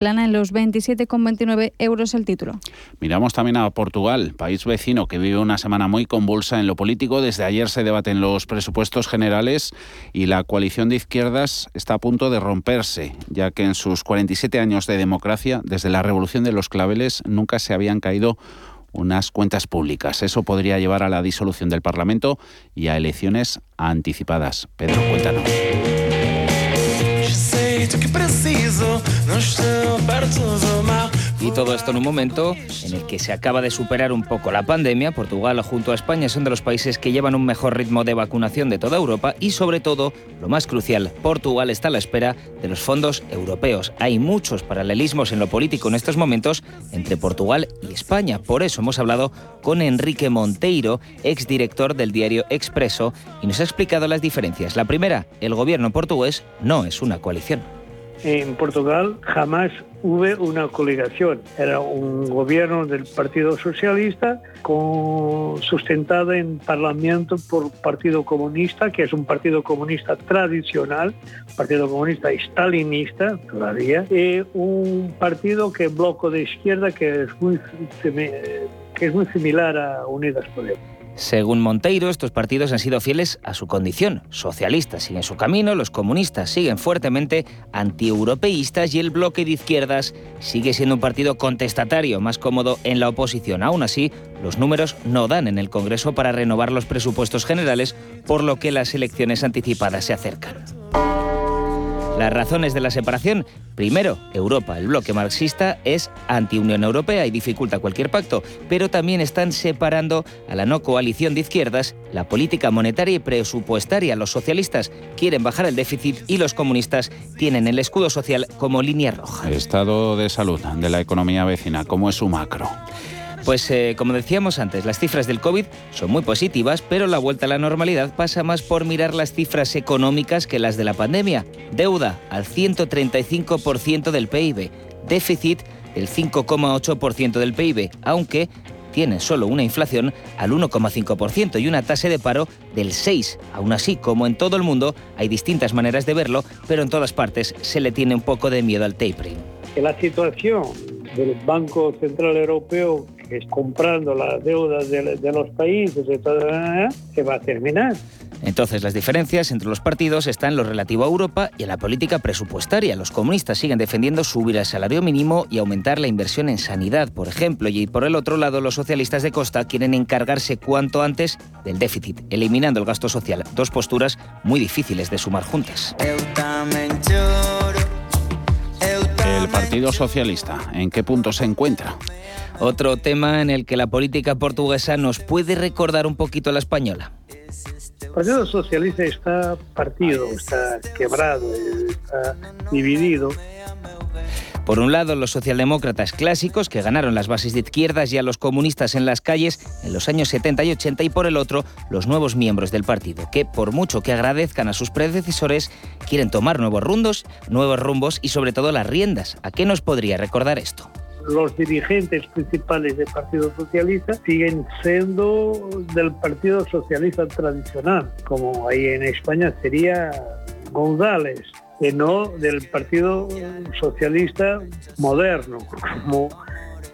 plana en los 27,29 euros el título. Miramos también a Portugal, país vecino que vive una semana muy convulsa en lo político. Desde ayer se debaten los presupuestos generales y la coalición de izquierdas está a punto de romperse, ya que en sus 47 años de democracia, desde la revolución de los claveles, nunca se habían caído unas cuentas públicas. Eso podría llevar a la disolución del Parlamento y a elecciones anticipadas. Pedro, cuéntanos. Todo esto en un momento en el que se acaba de superar un poco la pandemia. Portugal junto a España son de los países que llevan un mejor ritmo de vacunación de toda Europa y sobre todo, lo más crucial, Portugal está a la espera de los fondos europeos. Hay muchos paralelismos en lo político en estos momentos entre Portugal y España. Por eso hemos hablado con Enrique Monteiro, exdirector del diario Expreso, y nos ha explicado las diferencias. La primera, el gobierno portugués no es una coalición. En Portugal jamás hubo una coligación. Era un gobierno del Partido Socialista sustentado en Parlamento por Partido Comunista, que es un partido comunista tradicional, Partido Comunista stalinista todavía, y un partido que bloco de izquierda que es muy, que es muy similar a Unidas Podemos. Según Monteiro, estos partidos han sido fieles a su condición. Socialistas siguen su camino, los comunistas siguen fuertemente antieuropeístas y el bloque de izquierdas sigue siendo un partido contestatario, más cómodo en la oposición. Aún así, los números no dan en el Congreso para renovar los presupuestos generales, por lo que las elecciones anticipadas se acercan. Las razones de la separación. Primero, Europa, el bloque marxista, es anti-Unión Europea y dificulta cualquier pacto, pero también están separando a la no coalición de izquierdas la política monetaria y presupuestaria. Los socialistas quieren bajar el déficit y los comunistas tienen el escudo social como línea roja. Estado de salud de la economía vecina, ¿cómo es su macro? Pues eh, como decíamos antes, las cifras del COVID son muy positivas, pero la vuelta a la normalidad pasa más por mirar las cifras económicas que las de la pandemia. Deuda al 135% del PIB, déficit del 5,8% del PIB, aunque tiene solo una inflación al 1,5% y una tasa de paro del 6%. Aún así, como en todo el mundo, hay distintas maneras de verlo, pero en todas partes se le tiene un poco de miedo al tapering. La situación del Banco Central Europeo es comprando las deudas de, los países, y todo, se va a terminar. Entonces, las diferencias entre los partidos están en lo relativo a Europa y en la política presupuestaria. Los comunistas siguen defendiendo subir el salario mínimo y aumentar la inversión en sanidad, por ejemplo, y por el otro lado, los socialistas de Costa quieren encargarse cuanto antes del déficit, eliminando el gasto social. Dos posturas muy difíciles de sumar juntas. El Partido Socialista, ¿en qué punto se encuentra? Otro tema en el que la política portuguesa nos puede recordar un poquito a la española. El Partido Socialista está partido, está quebrado, está dividido. Por un lado, los socialdemócratas clásicos, que ganaron las bases de izquierdas y a los comunistas en las calles en los años 70 y 80, y por el otro, los nuevos miembros del partido, que por mucho que agradezcan a sus predecesores, quieren tomar nuevos rumbos, nuevos rumbos y sobre todo las riendas. ¿A qué nos podría recordar esto? Los dirigentes principales del Partido Socialista siguen siendo del Partido Socialista tradicional, como ahí en España sería González, y no del Partido Socialista moderno, como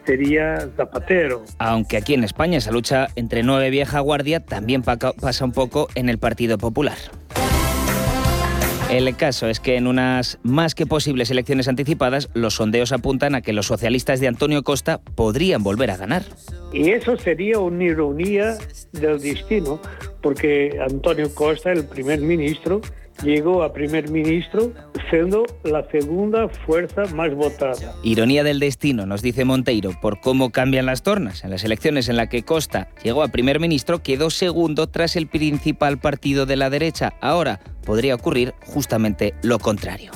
sería Zapatero. Aunque aquí en España esa lucha entre nueve vieja guardia también pasa un poco en el Partido Popular. El caso es que en unas más que posibles elecciones anticipadas, los sondeos apuntan a que los socialistas de Antonio Costa podrían volver a ganar. Y eso sería una ironía del destino, porque Antonio Costa, el primer ministro, llegó a primer ministro siendo la segunda fuerza más votada. Ironía del destino, nos dice Monteiro, por cómo cambian las tornas. En las elecciones en las que Costa llegó a primer ministro, quedó segundo tras el principal partido de la derecha. Ahora podría ocurrir justamente lo contrario.